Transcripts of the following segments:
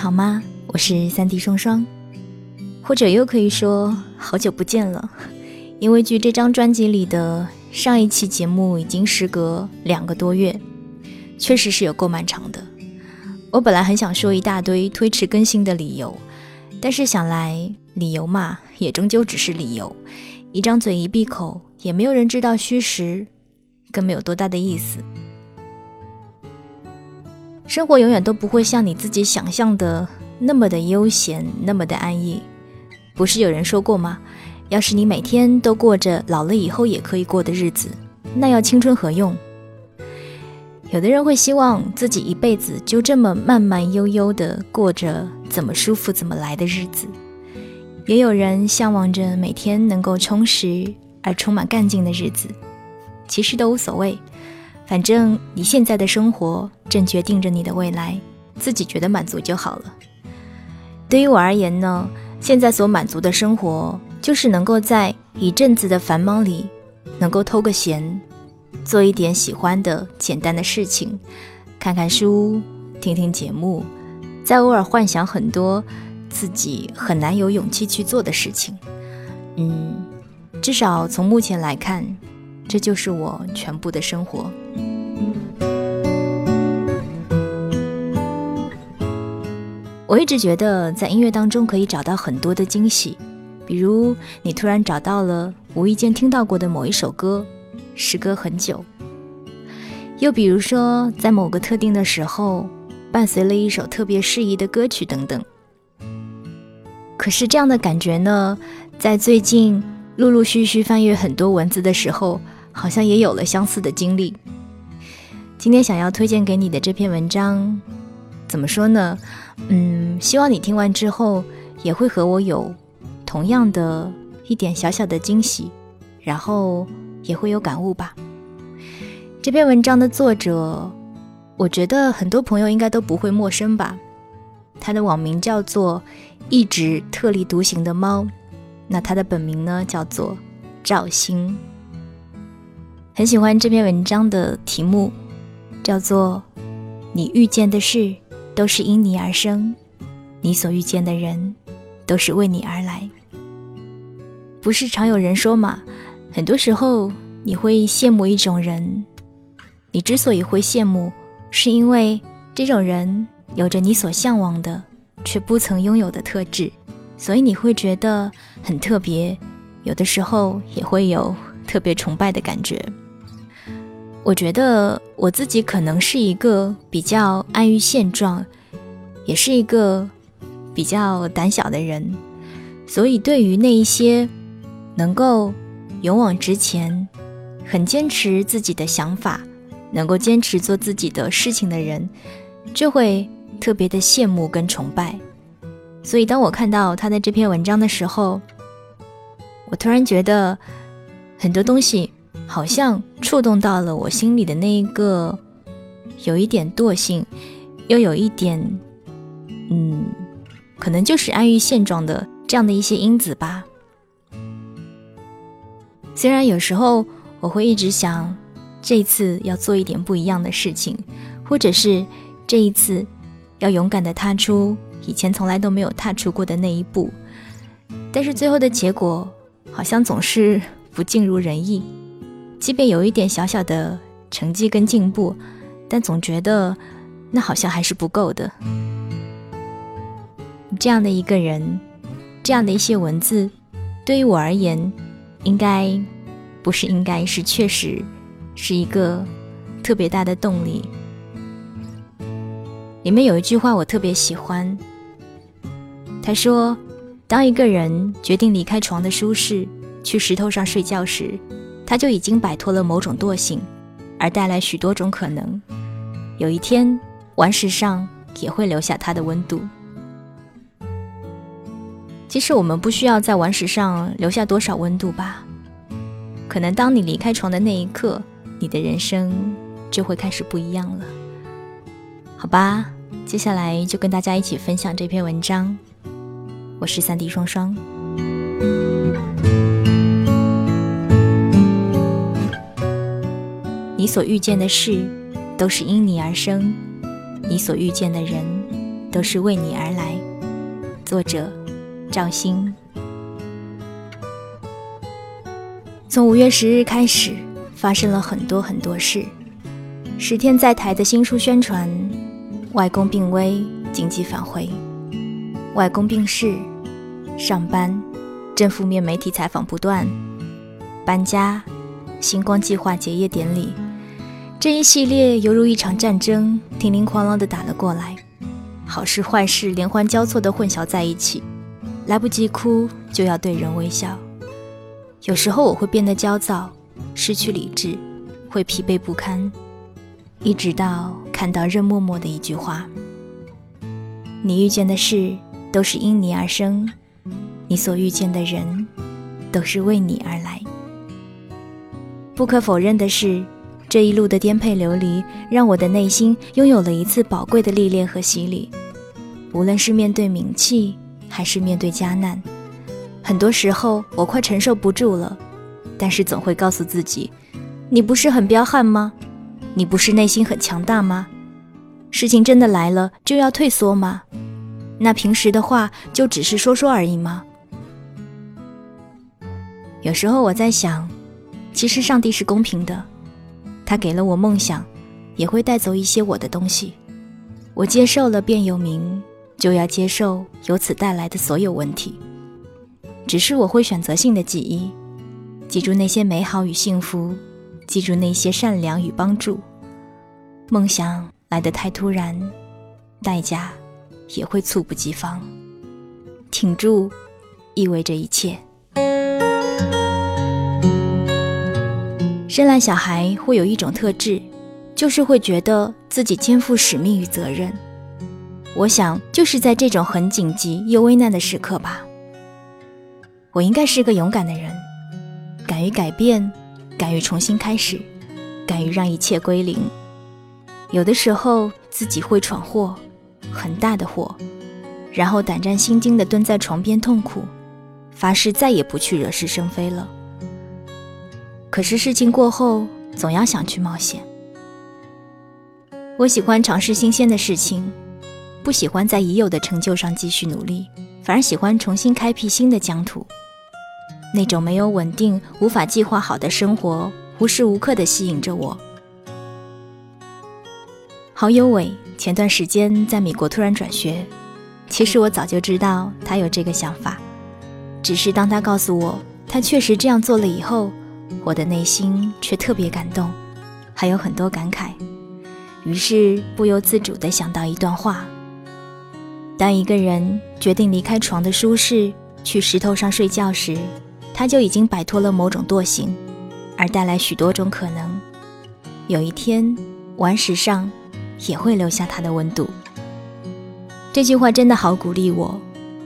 好吗？我是三弟双双，或者又可以说好久不见了，因为距这张专辑里的上一期节目已经时隔两个多月，确实是有够漫长的。我本来很想说一大堆推迟更新的理由，但是想来理由嘛，也终究只是理由，一张嘴一闭口，也没有人知道虚实，更没有多大的意思。生活永远都不会像你自己想象的那么的悠闲，那么的安逸。不是有人说过吗？要是你每天都过着老了以后也可以过的日子，那要青春何用？有的人会希望自己一辈子就这么慢慢悠悠的过着怎么舒服怎么来的日子，也有人向往着每天能够充实而充满干劲的日子。其实都无所谓。反正你现在的生活正决定着你的未来，自己觉得满足就好了。对于我而言呢，现在所满足的生活，就是能够在一阵子的繁忙里，能够偷个闲，做一点喜欢的简单的事情，看看书，听听节目，再偶尔幻想很多自己很难有勇气去做的事情。嗯，至少从目前来看。这就是我全部的生活。我一直觉得，在音乐当中可以找到很多的惊喜，比如你突然找到了无意间听到过的某一首歌，时隔很久；又比如说，在某个特定的时候，伴随了一首特别适宜的歌曲等等。可是这样的感觉呢，在最近陆陆续续翻阅很多文字的时候。好像也有了相似的经历。今天想要推荐给你的这篇文章，怎么说呢？嗯，希望你听完之后也会和我有同样的一点小小的惊喜，然后也会有感悟吧。这篇文章的作者，我觉得很多朋友应该都不会陌生吧。他的网名叫做“一直特立独行的猫”，那他的本名呢叫做赵鑫。很喜欢这篇文章的题目，叫做“你遇见的事都是因你而生，你所遇见的人都是为你而来。”不是常有人说嘛，很多时候你会羡慕一种人，你之所以会羡慕，是因为这种人有着你所向往的却不曾拥有的特质，所以你会觉得很特别，有的时候也会有特别崇拜的感觉。我觉得我自己可能是一个比较安于现状，也是一个比较胆小的人，所以对于那一些能够勇往直前、很坚持自己的想法、能够坚持做自己的事情的人，就会特别的羡慕跟崇拜。所以当我看到他的这篇文章的时候，我突然觉得很多东西。好像触动到了我心里的那一个，有一点惰性，又有一点，嗯，可能就是安于现状的这样的一些因子吧。虽然有时候我会一直想，这一次要做一点不一样的事情，或者是这一次要勇敢的踏出以前从来都没有踏出过的那一步，但是最后的结果好像总是不尽如人意。即便有一点小小的成绩跟进步，但总觉得那好像还是不够的。这样的一个人，这样的一些文字，对于我而言，应该不是应该是确实是一个特别大的动力。里面有一句话我特别喜欢，他说：“当一个人决定离开床的舒适，去石头上睡觉时。”他就已经摆脱了某种惰性，而带来许多种可能。有一天，顽石上也会留下它的温度。其实我们不需要在顽石上留下多少温度吧？可能当你离开床的那一刻，你的人生就会开始不一样了。好吧，接下来就跟大家一起分享这篇文章。我是三 D 双双。你所遇见的事，都是因你而生；你所遇见的人，都是为你而来。作者：赵鑫。从五月十日开始，发生了很多很多事。十天在台的新书宣传，外公病危，紧急返回，外公病逝，上班，正负面媒体采访不断，搬家，星光计划结业典礼。这一系列犹如一场战争，叮铃哐啷地打了过来，好事坏事连环交错地混淆在一起，来不及哭就要对人微笑。有时候我会变得焦躁，失去理智，会疲惫不堪，一直到看到任默默的一句话：“你遇见的事都是因你而生，你所遇见的人都是为你而来。”不可否认的是。这一路的颠沛流离，让我的内心拥有了一次宝贵的历练和洗礼。无论是面对名气，还是面对家难，很多时候我快承受不住了，但是总会告诉自己：“你不是很彪悍吗？你不是内心很强大吗？事情真的来了就要退缩吗？那平时的话就只是说说而已吗？”有时候我在想，其实上帝是公平的。他给了我梦想，也会带走一些我的东西。我接受了变有名，就要接受由此带来的所有问题。只是我会选择性的记忆，记住那些美好与幸福，记住那些善良与帮助。梦想来得太突然，代价也会猝不及防。挺住，意味着一切。生来小孩会有一种特质，就是会觉得自己肩负使命与责任。我想，就是在这种很紧急又危难的时刻吧。我应该是个勇敢的人，敢于改变，敢于重新开始，敢于让一切归零。有的时候自己会闯祸，很大的祸，然后胆战心惊地蹲在床边痛苦，发誓再也不去惹是生非了。可是事情过后，总要想去冒险。我喜欢尝试新鲜的事情，不喜欢在已有的成就上继续努力，反而喜欢重新开辟新的疆土。那种没有稳定、无法计划好的生活，无时无刻地吸引着我。好友伟前段时间在美国突然转学，其实我早就知道他有这个想法，只是当他告诉我他确实这样做了以后。我的内心却特别感动，还有很多感慨，于是不由自主地想到一段话：当一个人决定离开床的舒适，去石头上睡觉时，他就已经摆脱了某种惰性，而带来许多种可能。有一天，顽石上也会留下它的温度。这句话真的好鼓励我，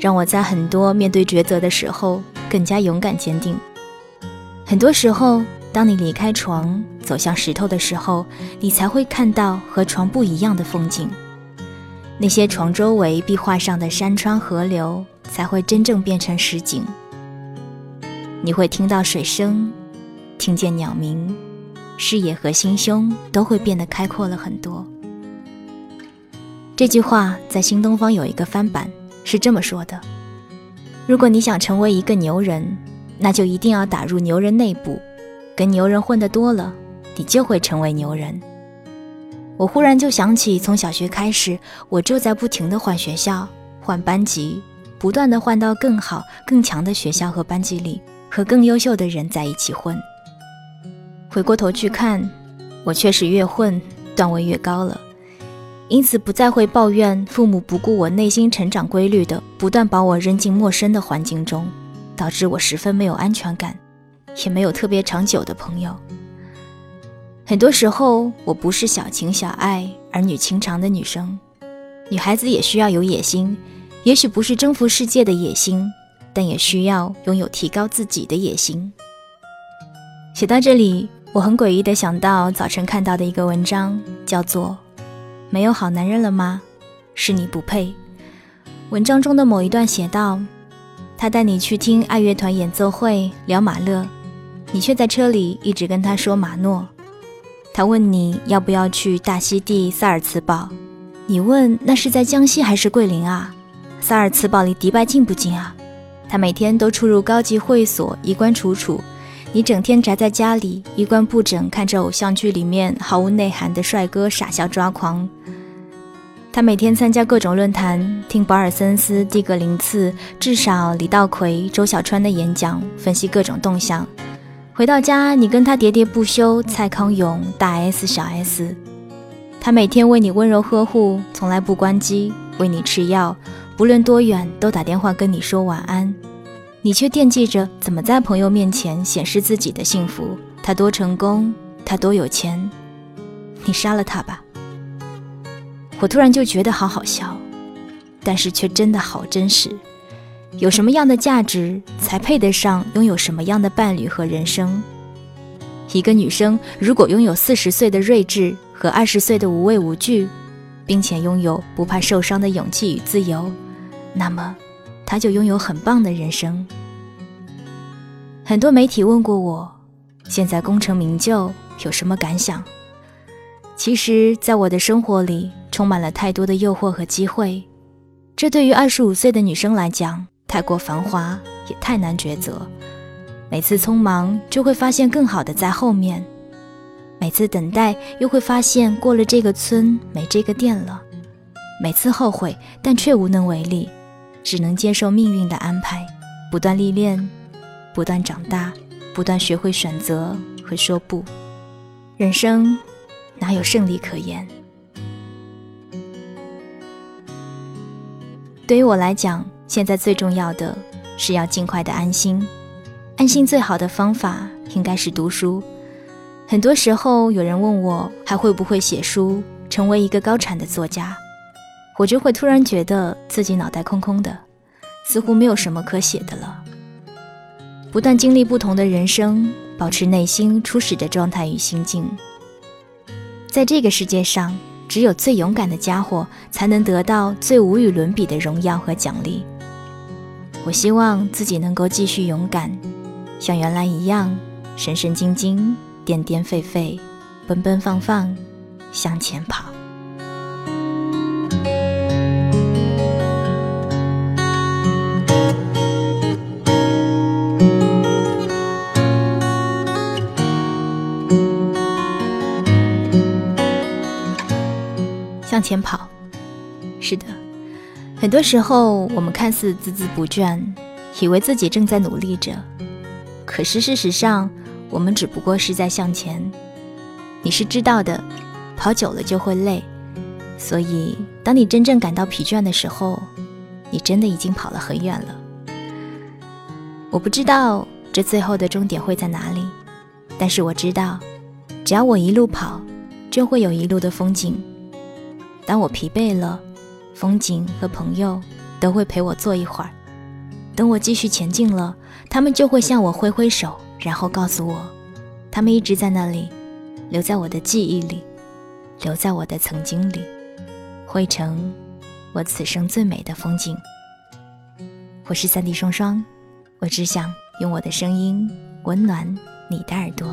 让我在很多面对抉择的时候更加勇敢坚定。很多时候，当你离开床走向石头的时候，你才会看到和床不一样的风景。那些床周围壁画上的山川河流，才会真正变成实景。你会听到水声，听见鸟鸣，视野和心胸都会变得开阔了很多。这句话在新东方有一个翻版，是这么说的：如果你想成为一个牛人。那就一定要打入牛人内部，跟牛人混得多了，你就会成为牛人。我忽然就想起，从小学开始，我就在不停地换学校、换班级，不断地换到更好、更强的学校和班级里，和更优秀的人在一起混。回过头去看，我确实越混段位越高了，因此不再会抱怨父母不顾我内心成长规律的，不断把我扔进陌生的环境中。导致我十分没有安全感，也没有特别长久的朋友。很多时候，我不是小情小爱、儿女情长的女生。女孩子也需要有野心，也许不是征服世界的野心，但也需要拥有提高自己的野心。写到这里，我很诡异的想到早晨看到的一个文章，叫做《没有好男人了吗？是你不配》。文章中的某一段写道。他带你去听爱乐团演奏会，聊马勒，你却在车里一直跟他说马诺。他问你要不要去大溪地萨尔茨堡，你问那是在江西还是桂林啊？萨尔茨堡离迪拜近不近啊？他每天都出入高级会所，衣冠楚楚。你整天宅在家里，衣冠不整，看着偶像剧里面毫无内涵的帅哥傻笑抓狂。他每天参加各种论坛，听保尔森斯、蒂格林茨、至少李道奎、周小川的演讲，分析各种动向。回到家，你跟他喋喋不休。蔡康永、大 S、小 S，他每天为你温柔呵护，从来不关机，为你吃药。不论多远，都打电话跟你说晚安，你却惦记着怎么在朋友面前显示自己的幸福。他多成功，他多有钱，你杀了他吧！我突然就觉得好好笑，但是却真的好真实。有什么样的价值，才配得上拥有什么样的伴侣和人生？一个女生如果拥有四十岁的睿智和二十岁的无畏无惧，并且拥有不怕受伤的勇气与自由。那么，她就拥有很棒的人生。很多媒体问过我，现在功成名就有什么感想？其实，在我的生活里，充满了太多的诱惑和机会。这对于二十五岁的女生来讲，太过繁华，也太难抉择。每次匆忙，就会发现更好的在后面；每次等待，又会发现过了这个村，没这个店了。每次后悔，但却无能为力。只能接受命运的安排，不断历练，不断长大，不断学会选择和说不。人生哪有胜利可言？对于我来讲，现在最重要的是要尽快的安心。安心最好的方法应该是读书。很多时候，有人问我还会不会写书，成为一个高产的作家。我就会突然觉得自己脑袋空空的，似乎没有什么可写的了。不断经历不同的人生，保持内心初始的状态与心境。在这个世界上，只有最勇敢的家伙才能得到最无与伦比的荣耀和奖励。我希望自己能够继续勇敢，像原来一样，神神经经、颠颠废废、奔奔放放，向前跑。向前跑，是的，很多时候我们看似孜孜不倦，以为自己正在努力着，可是事实上，我们只不过是在向前。你是知道的，跑久了就会累，所以当你真正感到疲倦的时候，你真的已经跑了很远了。我不知道这最后的终点会在哪里，但是我知道，只要我一路跑，就会有一路的风景。当我疲惫了，风景和朋友都会陪我坐一会儿。等我继续前进了，他们就会向我挥挥手，然后告诉我，他们一直在那里，留在我的记忆里，留在我的曾经里，汇成我此生最美的风景。我是三弟双双，我只想用我的声音温暖你的耳朵。